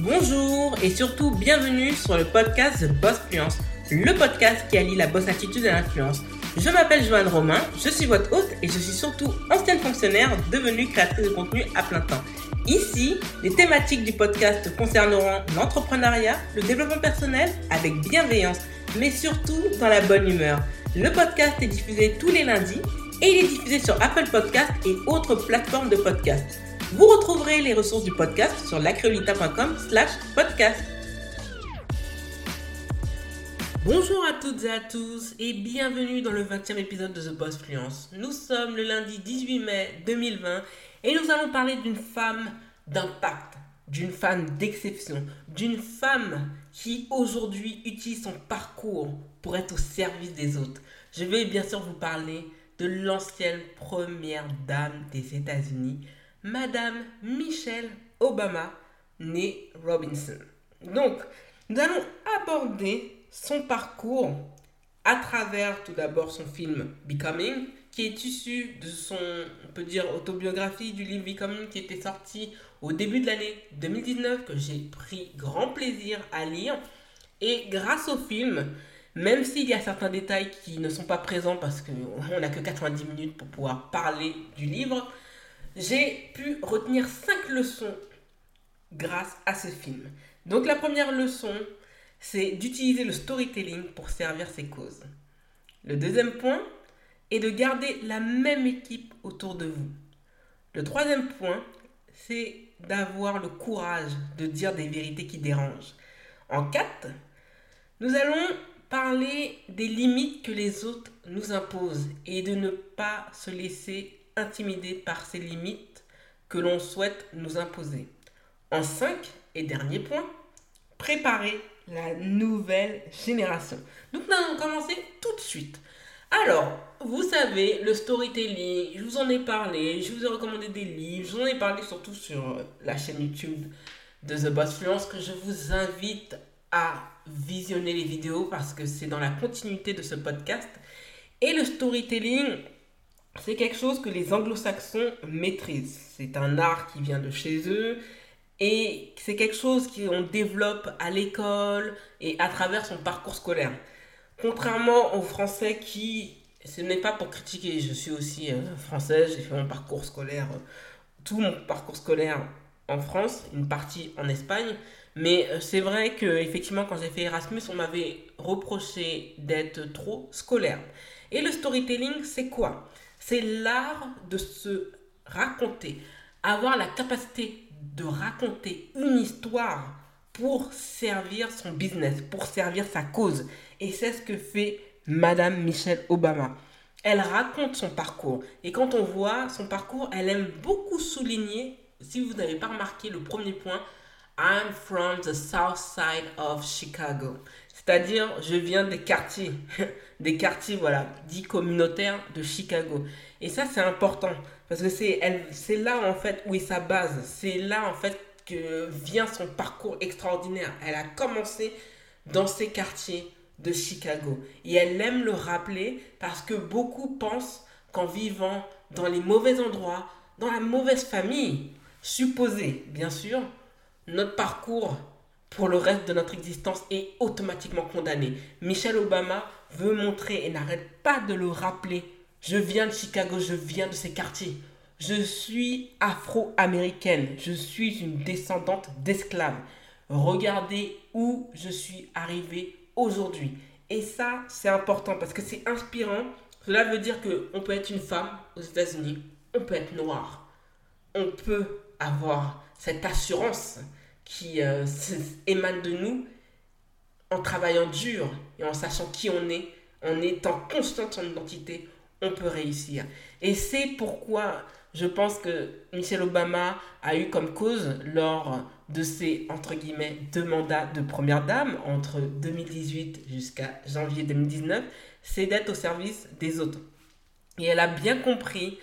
Bonjour et surtout bienvenue sur le podcast The Boss Fluence, le podcast qui allie la boss attitude et l'influence. Je m'appelle Joanne Romain, je suis votre hôte et je suis surtout ancienne fonctionnaire devenue créatrice de contenu à plein temps. Ici, les thématiques du podcast concerneront l'entrepreneuriat, le développement personnel avec bienveillance, mais surtout dans la bonne humeur. Le podcast est diffusé tous les lundis et il est diffusé sur Apple Podcast et autres plateformes de podcast. Vous retrouverez les ressources du podcast sur lacreolita.com slash podcast. Bonjour à toutes et à tous et bienvenue dans le 20e épisode de The Boss Fluence. Nous sommes le lundi 18 mai 2020 et nous allons parler d'une femme d'impact, d'une femme d'exception, d'une femme qui aujourd'hui utilise son parcours pour être au service des autres. Je vais bien sûr vous parler de l'ancienne première dame des États-Unis, Madame Michelle Obama, née Robinson. Donc, nous allons aborder son parcours à travers tout d'abord son film Becoming, qui est issu de son, on peut dire, autobiographie du livre Becoming qui était sorti au début de l'année 2019, que j'ai pris grand plaisir à lire. Et grâce au film, même s'il y a certains détails qui ne sont pas présents parce qu'on n'a que 90 minutes pour pouvoir parler du livre, j'ai pu retenir 5 leçons grâce à ce film. Donc la première leçon, c'est d'utiliser le storytelling pour servir ses causes. Le deuxième point est de garder la même équipe autour de vous. Le troisième point, c'est d'avoir le courage de dire des vérités qui dérangent. En quatre, nous allons parler des limites que les autres nous imposent et de ne pas se laisser intimider par ces limites que l'on souhaite nous imposer. En cinq et dernier point, préparer la nouvelle génération. Donc nous allons commencer tout de suite. Alors, vous savez, le storytelling, je vous en ai parlé, je vous ai recommandé des livres, je vous en ai parlé surtout sur la chaîne YouTube de The Boss Fluence que je vous invite à visionner les vidéos parce que c'est dans la continuité de ce podcast. Et le storytelling, c'est quelque chose que les anglo-saxons maîtrisent. C'est un art qui vient de chez eux et c'est quelque chose qu'on développe à l'école et à travers son parcours scolaire. Contrairement aux Français qui, ce n'est pas pour critiquer, je suis aussi euh, française, j'ai fait mon parcours scolaire, euh, tout mon parcours scolaire en France, une partie en Espagne, mais euh, c'est vrai que effectivement quand j'ai fait Erasmus, on m'avait reproché d'être trop scolaire. Et le storytelling, c'est quoi? C'est l'art de se raconter, avoir la capacité de raconter une histoire pour servir son business, pour servir sa cause. Et c'est ce que fait Madame Michelle Obama. Elle raconte son parcours. Et quand on voit son parcours, elle aime beaucoup souligner, si vous n'avez pas remarqué le premier point, I'm from the south side of Chicago. C'est-à-dire, je viens des quartiers, des quartiers, voilà, dits communautaires de Chicago. Et ça, c'est important. Parce que c'est, là, en fait, où est sa base. C'est là, en fait, que vient son parcours extraordinaire. Elle a commencé dans ces quartiers de Chicago. Et elle aime le rappeler parce que beaucoup pensent qu'en vivant dans les mauvais endroits, dans la mauvaise famille, supposée, bien sûr, notre parcours pour le reste de notre existence est automatiquement condamné. Michelle Obama veut montrer et n'arrête pas de le rappeler. Je viens de Chicago, je viens de ces quartiers. Je suis afro-américaine, je suis une descendante d'esclaves. Regardez où je suis arrivée aujourd'hui. Et ça, c'est important parce que c'est inspirant. Cela veut dire qu'on peut être une femme aux États-Unis, on peut être noir, on peut avoir cette assurance qui euh, émane de nous en travaillant dur et en sachant qui on est, en étant constant de son identité, on peut réussir. Et c'est pourquoi je pense que Michelle Obama a eu comme cause lors de ses, entre guillemets, deux mandats de première dame entre 2018 jusqu'à janvier 2019, c'est d'être au service des autres. Et elle a bien compris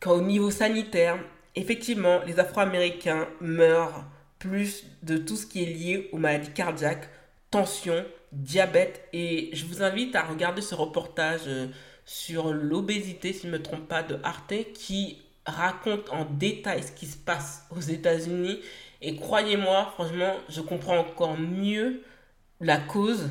qu'au niveau sanitaire, effectivement, les Afro-Américains meurent plus de tout ce qui est lié aux maladies cardiaques, tension, diabète. Et je vous invite à regarder ce reportage euh, sur l'obésité, si je ne me trompe pas, de Arte, qui raconte en détail ce qui se passe aux États-Unis. Et croyez-moi, franchement, je comprends encore mieux la cause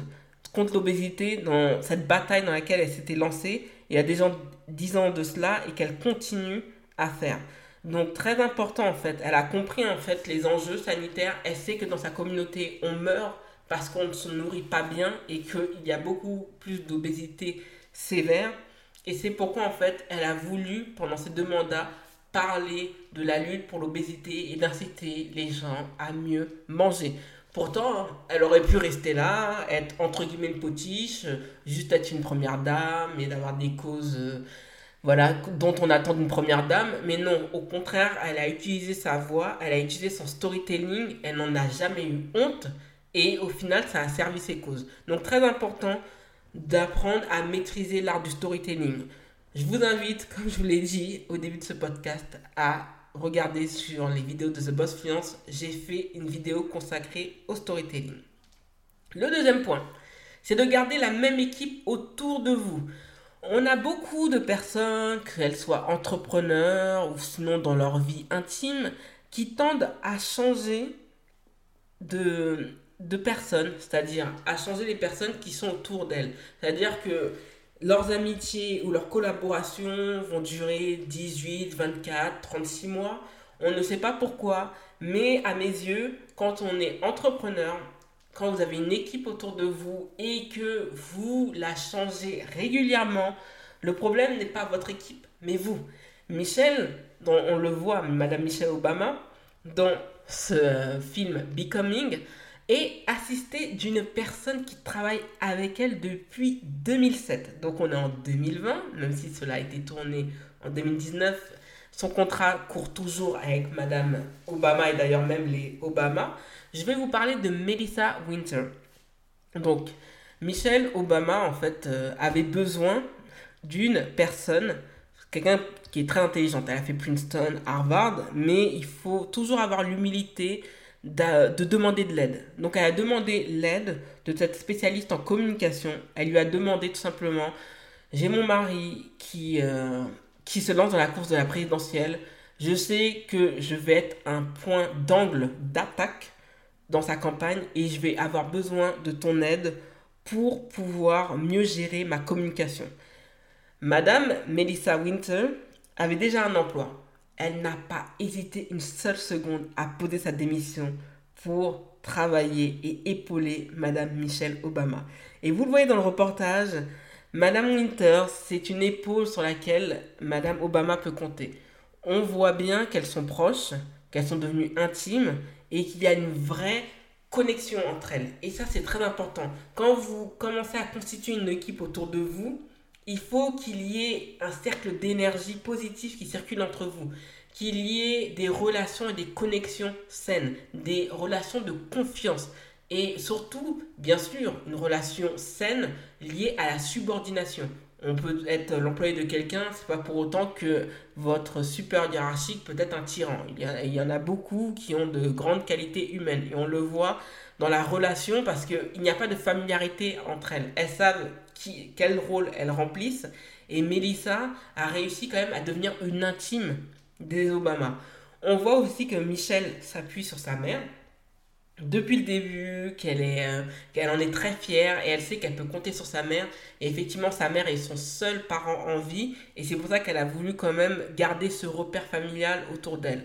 contre l'obésité dans cette bataille dans laquelle elle s'était lancée il y a déjà 10 ans de cela et qu'elle continue à faire. Donc très important en fait, elle a compris en fait les enjeux sanitaires, elle sait que dans sa communauté on meurt parce qu'on ne se nourrit pas bien et qu'il y a beaucoup plus d'obésité sévère. Et c'est pourquoi en fait elle a voulu pendant ces deux mandats parler de la lutte pour l'obésité et d'inciter les gens à mieux manger. Pourtant, elle aurait pu rester là, être entre guillemets une potiche, juste être une première dame et d'avoir des causes euh, voilà, dont on attend d'une première dame. Mais non, au contraire, elle a utilisé sa voix, elle a utilisé son storytelling, elle n'en a jamais eu honte et au final, ça a servi ses causes. Donc très important d'apprendre à maîtriser l'art du storytelling. Je vous invite, comme je vous l'ai dit au début de ce podcast, à regarder sur les vidéos de The Boss Fluence. J'ai fait une vidéo consacrée au storytelling. Le deuxième point, c'est de garder la même équipe autour de vous. On a beaucoup de personnes, qu'elles soient entrepreneurs ou sinon dans leur vie intime, qui tendent à changer de, de personnes, c'est-à-dire à changer les personnes qui sont autour d'elles. C'est-à-dire que leurs amitiés ou leurs collaborations vont durer 18, 24, 36 mois. On ne sait pas pourquoi, mais à mes yeux, quand on est entrepreneur, quand vous avez une équipe autour de vous et que vous la changez régulièrement, le problème n'est pas votre équipe, mais vous. Michelle, dont on le voit, Madame Michelle Obama, dans ce film Becoming, et assistée d'une personne qui travaille avec elle depuis 2007. Donc on est en 2020, même si cela a été tourné en 2019. Son contrat court toujours avec Madame Obama et d'ailleurs même les Obama. Je vais vous parler de Melissa Winter. Donc, Michelle Obama, en fait, euh, avait besoin d'une personne, quelqu'un qui est très intelligente. Elle a fait Princeton, Harvard, mais il faut toujours avoir l'humilité de demander de l'aide. Donc elle a demandé l'aide de cette spécialiste en communication. Elle lui a demandé tout simplement, j'ai mon mari qui, euh, qui se lance dans la course de la présidentielle. Je sais que je vais être un point d'angle d'attaque dans sa campagne et je vais avoir besoin de ton aide pour pouvoir mieux gérer ma communication. Madame Melissa Winter avait déjà un emploi elle n'a pas hésité une seule seconde à poser sa démission pour travailler et épauler Madame Michelle Obama. Et vous le voyez dans le reportage, Madame Winter, c'est une épaule sur laquelle Madame Obama peut compter. On voit bien qu'elles sont proches, qu'elles sont devenues intimes et qu'il y a une vraie connexion entre elles. Et ça, c'est très important. Quand vous commencez à constituer une équipe autour de vous, il faut qu'il y ait un cercle d'énergie positive qui circule entre vous, qu'il y ait des relations et des connexions saines, des relations de confiance et surtout, bien sûr, une relation saine liée à la subordination. On peut être l'employé de quelqu'un, c'est pas pour autant que votre supérieur hiérarchique peut être un tyran. Il y, il y en a beaucoup qui ont de grandes qualités humaines et on le voit dans la relation parce qu'il n'y a pas de familiarité entre elles. Elles savent qui, quel rôle elles remplissent. Et Melissa a réussi quand même à devenir une intime des Obama. On voit aussi que Michelle s'appuie sur sa mère depuis le début, qu'elle euh, qu'elle en est très fière et elle sait qu'elle peut compter sur sa mère. Et effectivement, sa mère est son seul parent en vie et c'est pour ça qu'elle a voulu quand même garder ce repère familial autour d'elle.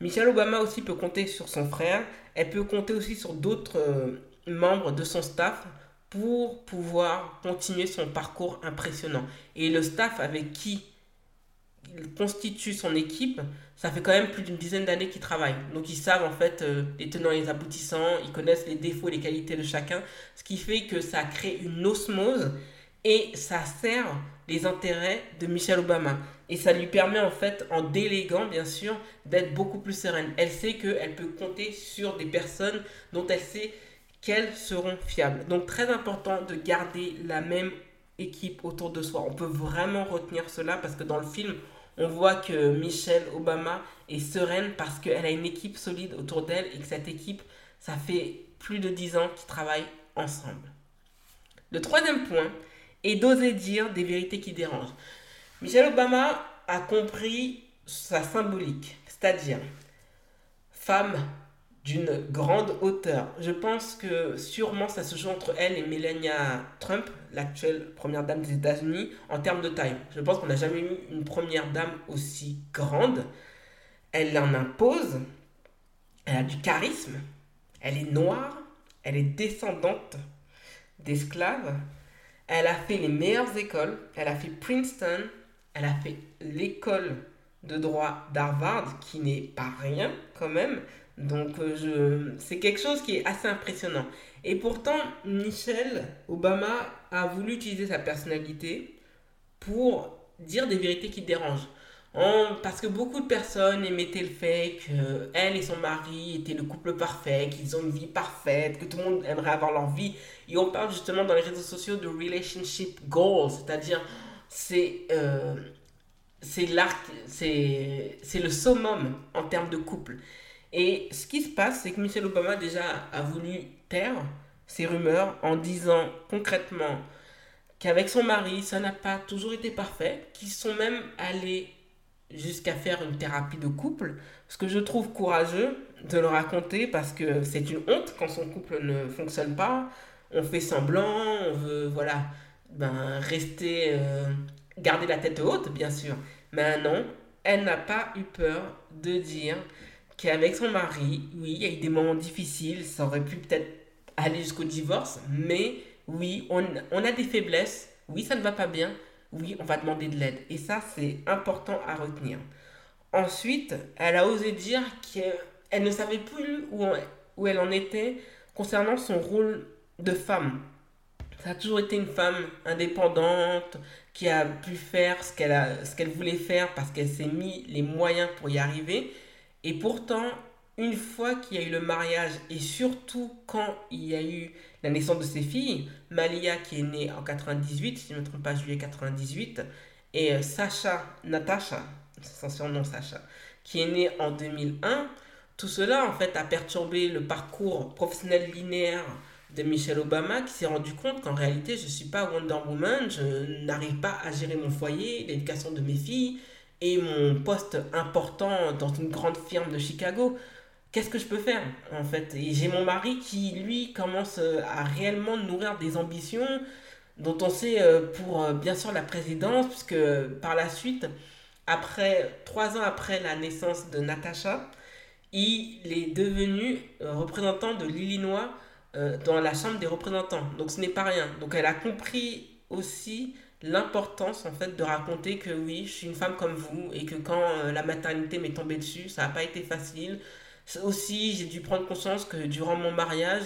Michelle Obama aussi peut compter sur son frère. Elle peut compter aussi sur d'autres euh, membres de son staff pour pouvoir continuer son parcours impressionnant. Et le staff avec qui constitue son équipe, ça fait quand même plus d'une dizaine d'années qu'ils travaillent. Donc ils savent en fait euh, les tenants et les aboutissants, ils connaissent les défauts et les qualités de chacun, ce qui fait que ça crée une osmose et ça sert les intérêts de Michelle Obama. Et ça lui permet en fait, en déléguant bien sûr, d'être beaucoup plus sereine. Elle sait qu'elle peut compter sur des personnes dont elle sait qu'elles seront fiables. Donc très important de garder la même équipe autour de soi. On peut vraiment retenir cela parce que dans le film, on voit que Michelle Obama est sereine parce qu'elle a une équipe solide autour d'elle et que cette équipe, ça fait plus de 10 ans qu'ils travaillent ensemble. Le troisième point est d'oser dire des vérités qui dérangent. Michelle Obama a compris sa symbolique, c'est-à-dire femme d'une grande hauteur. Je pense que sûrement ça se joue entre elle et Melania Trump, l'actuelle première dame des États-Unis, en termes de taille. Je pense qu'on n'a jamais eu une première dame aussi grande. Elle en impose, elle a du charisme, elle est noire, elle est descendante d'esclaves, elle a fait les meilleures écoles, elle a fait Princeton, elle a fait l'école de droit d'Harvard, qui n'est pas rien quand même. Donc euh, je... c'est quelque chose qui est assez impressionnant. Et pourtant, Michelle Obama a voulu utiliser sa personnalité pour dire des vérités qui dérangent. Parce que beaucoup de personnes émettaient le fait qu'elle et son mari étaient le couple parfait, qu'ils ont une vie parfaite, que tout le monde aimerait avoir leur vie. Et on parle justement dans les réseaux sociaux de relationship goals, c'est-à-dire c'est euh, c'est l'arc, c'est le summum en termes de couple. Et ce qui se passe, c'est que Michelle Obama déjà a voulu taire ces rumeurs en disant concrètement qu'avec son mari, ça n'a pas toujours été parfait, qu'ils sont même allés jusqu'à faire une thérapie de couple, ce que je trouve courageux de le raconter parce que c'est une honte quand son couple ne fonctionne pas. On fait semblant, on veut voilà, ben, rester, euh, garder la tête haute, bien sûr. Mais non, elle n'a pas eu peur de dire qu'avec son mari, oui, il y a eu des moments difficiles, ça aurait pu peut-être aller jusqu'au divorce, mais oui, on, a des faiblesses, oui, ça ne va pas bien, oui, on va demander de l'aide. Et ça, c'est important à retenir. Ensuite, elle a osé dire qu'elle ne savait plus où, elle en était concernant son rôle de femme. Ça a toujours été une femme indépendante qui a pu faire ce qu'elle voulait faire parce qu'elle s'est mis les moyens pour y arriver. Et pourtant, une fois qu'il y a eu le mariage et surtout quand il y a eu la naissance de ses filles, Malia qui est née en 98, si je ne me trompe pas, juillet 98, et euh, Sacha, Natasha, c'est son surnom Sacha, qui est née en 2001, tout cela en fait a perturbé le parcours professionnel linéaire de Michelle Obama qui s'est rendu compte qu'en réalité je ne suis pas Wonder Woman, je n'arrive pas à gérer mon foyer, l'éducation de mes filles et mon poste important dans une grande firme de Chicago qu'est-ce que je peux faire en fait? Et j'ai mon mari qui, lui, commence euh, à réellement nourrir des ambitions dont on sait euh, pour euh, bien sûr la présidence, puisque par la suite, après trois ans après la naissance de Natacha, il est devenu représentant de l'Illinois dans la Chambre des représentants. Donc ce n'est pas rien. Donc elle a compris aussi l'importance en fait de raconter que oui, je suis une femme comme vous et que quand la maternité m'est tombée dessus, ça n'a pas été facile aussi, j'ai dû prendre conscience que durant mon mariage,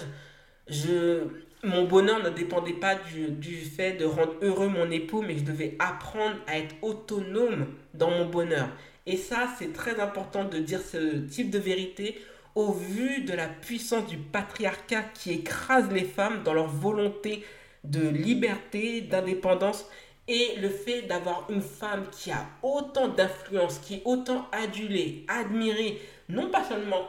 je, mon bonheur ne dépendait pas du, du, fait de rendre heureux mon époux, mais je devais apprendre à être autonome dans mon bonheur. Et ça, c'est très important de dire ce type de vérité au vu de la puissance du patriarcat qui écrase les femmes dans leur volonté de liberté, d'indépendance et le fait d'avoir une femme qui a autant d'influence, qui est autant adulée, admirée, non pas seulement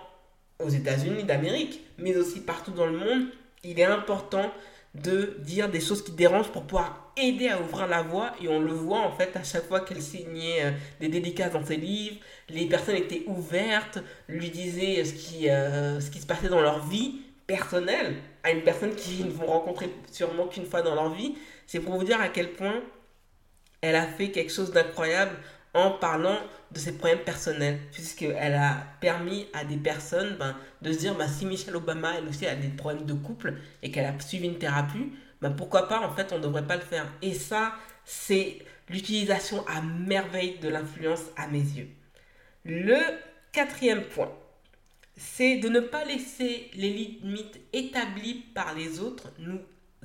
aux États-Unis d'Amérique, mais aussi partout dans le monde, il est important de dire des choses qui dérangent pour pouvoir aider à ouvrir la voie. Et on le voit en fait à chaque fois qu'elle signait euh, des dédicaces dans ses livres, les personnes étaient ouvertes, lui disaient ce qui, euh, ce qui se passait dans leur vie personnelle à une personne qu'ils ne vont rencontrer sûrement qu'une fois dans leur vie. C'est pour vous dire à quel point elle a fait quelque chose d'incroyable en parlant de ses problèmes personnels, puisqu'elle a permis à des personnes ben, de se dire ben, si Michelle Obama, elle aussi, a des problèmes de couple et qu'elle a suivi une thérapie, ben, pourquoi pas, en fait, on ne devrait pas le faire. Et ça, c'est l'utilisation à merveille de l'influence à mes yeux. Le quatrième point, c'est de ne pas laisser les limites établies par les autres nous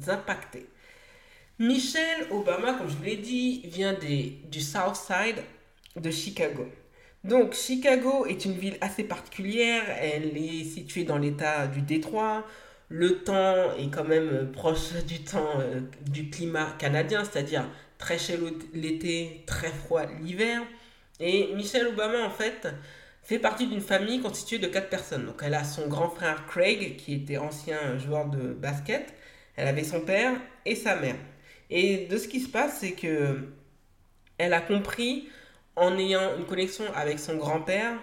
impacter. Michelle Obama, comme je vous l'ai dit, vient du South Side de Chicago. Donc, Chicago est une ville assez particulière. Elle est située dans l'état du Détroit. Le temps est quand même proche du temps euh, du climat canadien, c'est-à-dire très chaud l'été, très froid l'hiver. Et Michelle Obama, en fait, fait partie d'une famille constituée de quatre personnes. Donc, elle a son grand frère Craig, qui était ancien joueur de basket. Elle avait son père et sa mère. Et de ce qui se passe, c'est que elle a compris en ayant une connexion avec son grand-père,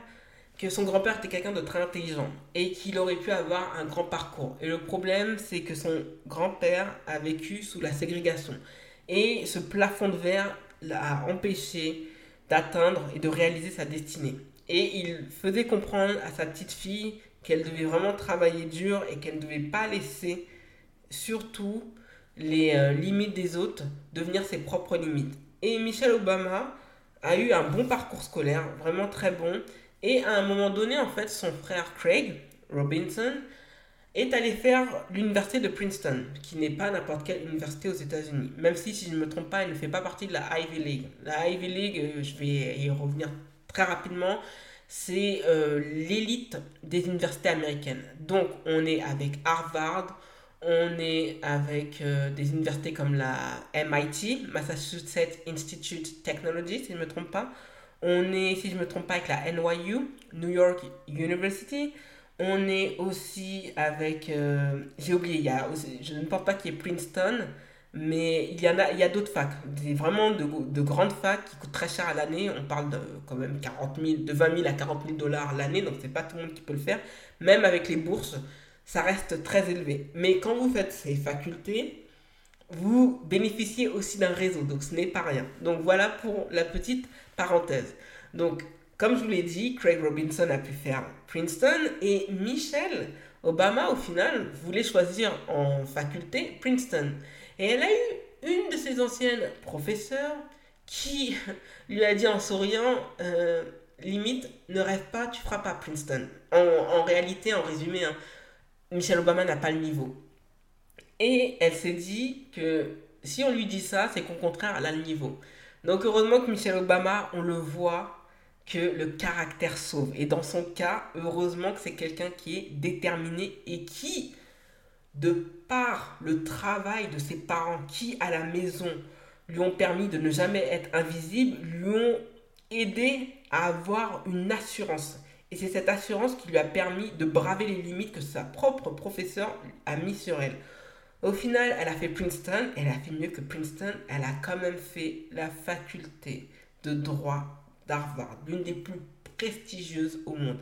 que son grand-père était quelqu'un de très intelligent et qu'il aurait pu avoir un grand parcours. Et le problème, c'est que son grand-père a vécu sous la ségrégation. Et ce plafond de verre l'a empêché d'atteindre et de réaliser sa destinée. Et il faisait comprendre à sa petite fille qu'elle devait vraiment travailler dur et qu'elle ne devait pas laisser surtout les euh, limites des autres devenir ses propres limites. Et Michelle Obama a eu un bon parcours scolaire, vraiment très bon. Et à un moment donné, en fait, son frère Craig Robinson est allé faire l'université de Princeton, qui n'est pas n'importe quelle université aux États-Unis. Même si, si je ne me trompe pas, elle ne fait pas partie de la Ivy League. La Ivy League, euh, je vais y revenir très rapidement, c'est euh, l'élite des universités américaines. Donc, on est avec Harvard, on est avec euh, des universités comme la MIT, Massachusetts Institute Technology, si je ne me trompe pas. On est, si je ne me trompe pas, avec la NYU, New York University. On est aussi avec, euh, j'ai oublié, il y a je ne pense pas qu'il y ait Princeton, mais il y en a, il y a d'autres facs, des vraiment de, de, grandes facs qui coûtent très cher à l'année. On parle de quand même 40 000, de 20 000 à 40 000 dollars l'année, donc c'est pas tout le monde qui peut le faire. Même avec les bourses, ça reste très élevé. Mais quand vous faites ces facultés, vous bénéficiez aussi d'un réseau, donc ce n'est pas rien. Donc voilà pour la petite parenthèse. Donc, comme je vous l'ai dit, Craig Robinson a pu faire Princeton et Michelle Obama, au final, voulait choisir en faculté Princeton. Et elle a eu une de ses anciennes professeurs qui lui a dit en souriant, euh, limite, ne rêve pas, tu feras pas Princeton. En, réalité, en résumé, hein, Michelle Obama n'a pas le niveau. Et elle s'est dit que si on lui dit ça, c'est qu'au contraire, elle a le niveau. Donc heureusement que Michelle Obama, on le voit que le caractère sauve. Et dans son cas, heureusement que c'est quelqu'un qui est déterminé et qui, de par le travail de ses parents qui, à la maison, lui ont permis de ne jamais être invisible, lui ont aidé à avoir une assurance. Et c'est cette assurance qui lui a permis de braver les limites que sa propre professeur a mis sur elle. Au final, elle a fait Princeton, elle a fait mieux que Princeton, elle a quand même fait la faculté de droit d'Harvard, l'une des plus prestigieuses au monde.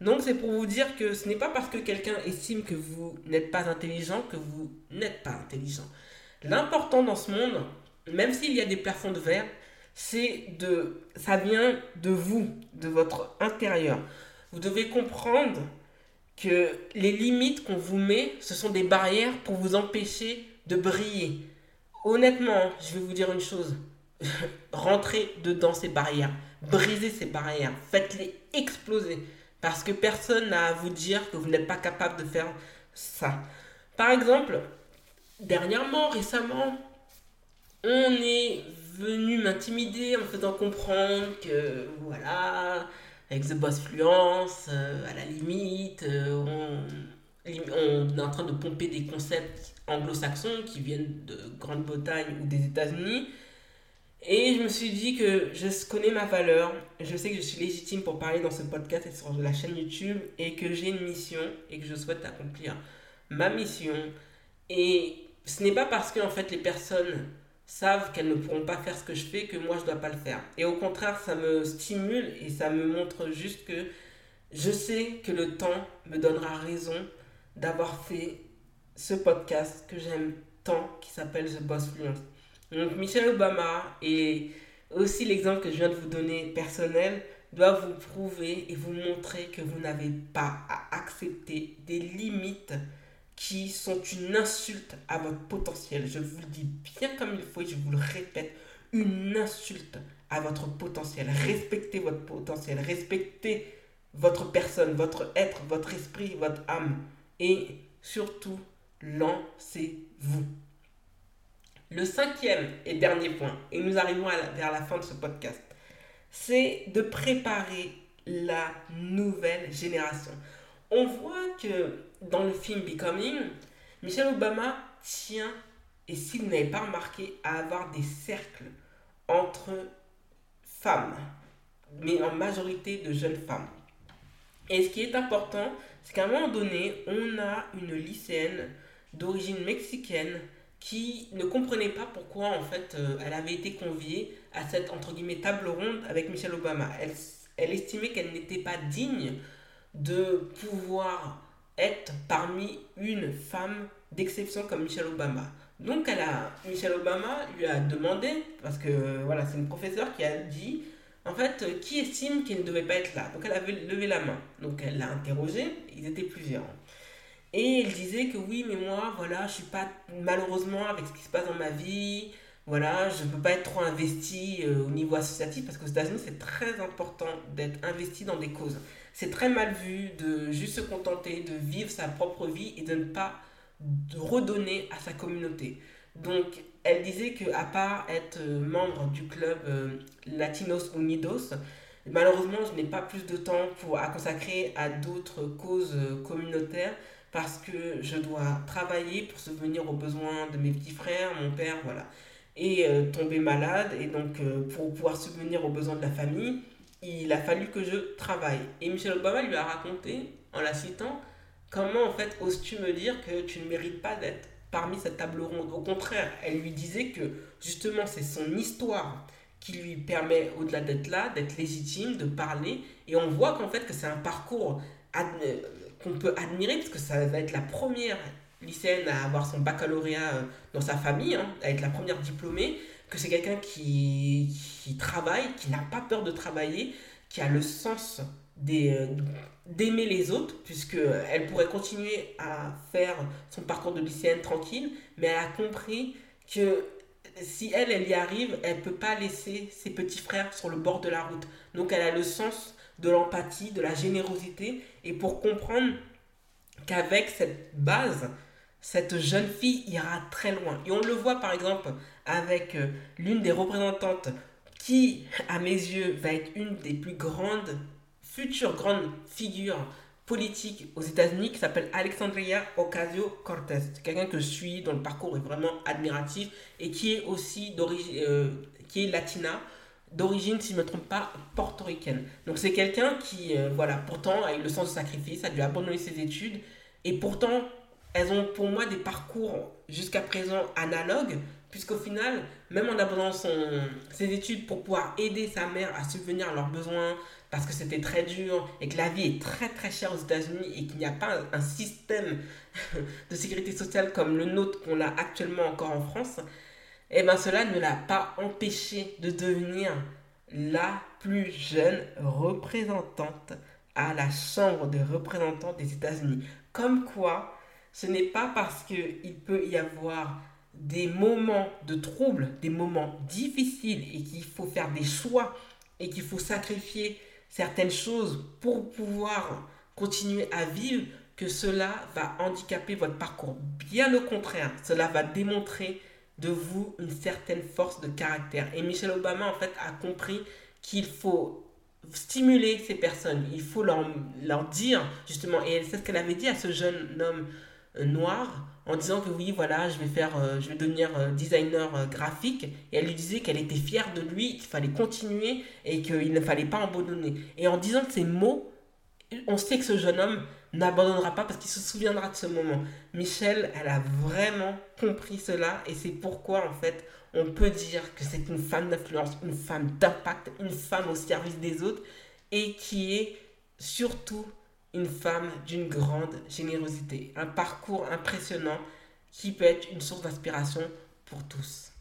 Donc c'est pour vous dire que ce n'est pas parce que quelqu'un estime que vous n'êtes pas intelligent que vous n'êtes pas intelligent. L'important dans ce monde, même s'il y a des plafonds de verre, c'est de, ça vient de vous, de votre intérieur. Vous devez comprendre que les limites qu'on vous met, ce sont des barrières pour vous empêcher de briller. Honnêtement, je vais vous dire une chose. Rentrez dedans ces barrières. Brisez ces barrières. Faites-les exploser. Parce que personne n'a à vous dire que vous n'êtes pas capable de faire ça. Par exemple, dernièrement, récemment, on est venu m'intimider en me faisant comprendre que voilà, avec The Boss Fluence, euh, à la limite, euh, on, on, est en train de pomper des concepts anglo-saxons qui viennent de Grande-Bretagne ou des États-Unis. Et je me suis dit que je connais ma valeur, je sais que je suis légitime pour parler dans ce podcast et sur la chaîne YouTube et que j'ai une mission et que je souhaite accomplir ma mission. Et ce n'est pas parce que en fait les personnes savent qu'elles ne pourront pas faire ce que je fais que moi je ne dois pas le faire. Et au contraire, ça me stimule et ça me montre juste que je sais que le temps me donnera raison d'avoir fait ce podcast que j'aime tant qui s'appelle The Boss Fluence. Donc Michelle Obama et aussi l'exemple que je viens de vous donner personnel doit vous prouver et vous montrer que vous n'avez pas à accepter des limites qui sont une insulte à votre potentiel. Je vous le dis bien comme il faut et je vous le répète, une insulte à votre potentiel. Respectez votre potentiel, respectez votre personne, votre être, votre esprit, votre âme. Et surtout, lancez-vous. Le cinquième et dernier point, et nous arrivons vers la fin de ce podcast, c'est de préparer la nouvelle génération on voit que dans le film Becoming, Michelle Obama tient, et si vous n'avez pas remarqué, à avoir des cercles entre femmes, mais en majorité de jeunes femmes. Et ce qui est important, c'est qu'à un moment donné, on a une lycéenne d'origine mexicaine qui ne comprenait pas pourquoi en fait euh, elle avait été conviée à cette entre guillemets table ronde avec Michelle Obama. Elle, elle estimait qu'elle n'était pas digne de pouvoir être parmi une femme d'exception comme Michelle Obama. Donc elle a, Michelle Obama lui a demandé, parce que voilà, c'est une professeure qui a dit, en fait, qui estime qu'il ne devait pas être là? Donc elle avait levé la main. Donc elle l'a interrogé, ils étaient plusieurs. Et il disait que oui, mais moi, voilà, je suis pas, malheureusement, avec ce qui se passe dans ma vie, voilà, je ne peux pas être trop investi euh, au niveau associatif parce qu'aux États-Unis, c'est très important d'être investi dans des causes. C'est très mal vu de juste se contenter de vivre sa propre vie et de ne pas redonner à sa communauté. Donc, elle disait que à part être euh, membre du club euh, Latinos Unidos, malheureusement, je n'ai pas plus de temps pour à consacrer à d'autres causes communautaires parce que je dois travailler pour subvenir aux besoins de mes petits frères, mon père, voilà. Et euh, tomber malade, et donc euh, pour pouvoir subvenir aux besoins de la famille, il a fallu que je travaille. Et Michelle Obama lui a raconté, en la citant, comment en fait oses-tu me dire que tu ne mérites pas d'être parmi cette table ronde? Au contraire, elle lui disait que justement c'est son histoire qui lui permet, au-delà d'être là, d'être légitime, de parler. Et on voit qu'en fait que c'est un parcours qu'on peut admirer, parce que ça va être la première lycéenne à avoir son baccalauréat euh, dans sa famille, hein, à être la première diplômée, que c'est quelqu'un qui, travaille, qui n'a pas peur de travailler, qui a le sens euh, d'aimer les autres, puisqu'elle pourrait continuer à faire son parcours de lycéenne tranquille, mais elle a compris que si elle, elle y arrive, elle ne peut pas laisser ses petits frères sur le bord de la route. Donc elle a le sens de l'empathie, de la générosité, et pour comprendre qu'avec cette base, cette jeune fille ira très loin. Et on le voit par exemple avec euh, l'une des représentantes qui, à mes yeux, va être une des plus grandes, futures grandes figures politiques aux États-Unis, qui s'appelle Alexandria Ocasio-Cortez. Quelqu'un que je suis, dont le parcours est vraiment admiratif et qui est aussi d'origine, euh, qui est latina, d'origine, si je ne me trompe pas, portoricaine. Donc c'est quelqu'un qui, euh, voilà, pourtant a eu le sens du sacrifice, a dû abandonner ses études, et pourtant, elles ont pour moi des parcours jusqu'à présent analogues, puisqu'au final, même en abandonnant ses études pour pouvoir aider sa mère à subvenir à leurs besoins, parce que c'était très dur, et que la vie est très très chère aux États-Unis, et qu'il n'y a pas un système de sécurité sociale comme le nôtre qu'on a actuellement encore en France, eh bien cela ne l'a pas empêché de devenir la plus jeune représentante à la Chambre des représentants des États-Unis. Comme quoi, ce n'est pas parce qu'il peut y avoir des moments de trouble, des moments difficiles et qu'il faut faire des choix et qu'il faut sacrifier certaines choses pour pouvoir continuer à vivre que cela va handicaper votre parcours. Bien au contraire, cela va démontrer de vous une certaine force de caractère. Et Michelle Obama, en fait, a compris qu'il faut stimuler ces personnes. Il faut leur, leur dire, justement, et c'est ce qu'elle avait dit à ce jeune homme noir, en disant que oui, voilà, je vais faire, euh, je vais devenir euh, designer graphique. Et elle lui disait qu'elle était fière de lui, qu'il fallait continuer et qu'il ne fallait pas abandonner. Et en disant ces mots, on sait que ce jeune homme n'abandonnera pas parce qu'il se souviendra de ce moment. Michelle, elle a vraiment compris cela et c'est pourquoi en fait on peut dire que c'est une femme d'influence, une femme d'impact, une femme au service des autres et qui est surtout une femme d'une grande générosité. Un parcours impressionnant qui peut être une source d'inspiration pour tous.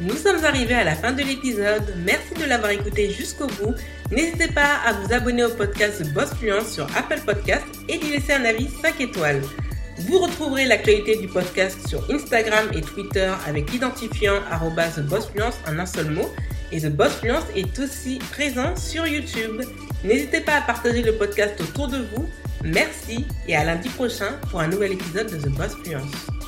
Nous sommes arrivés à la fin de l'épisode. Merci de l'avoir écouté jusqu'au bout. N'hésitez pas à vous abonner au podcast Boss Fluence sur Apple Podcast et d'y laisser un avis 5 étoiles. Vous retrouverez l'actualité du podcast sur Instagram et Twitter avec l'identifiant @bossfluence en un seul mot. Et The Boss Fluence est aussi présent sur YouTube. N'hésitez pas à partager le podcast autour de vous. Merci et à lundi prochain pour un nouvel épisode de The Boss Fluence.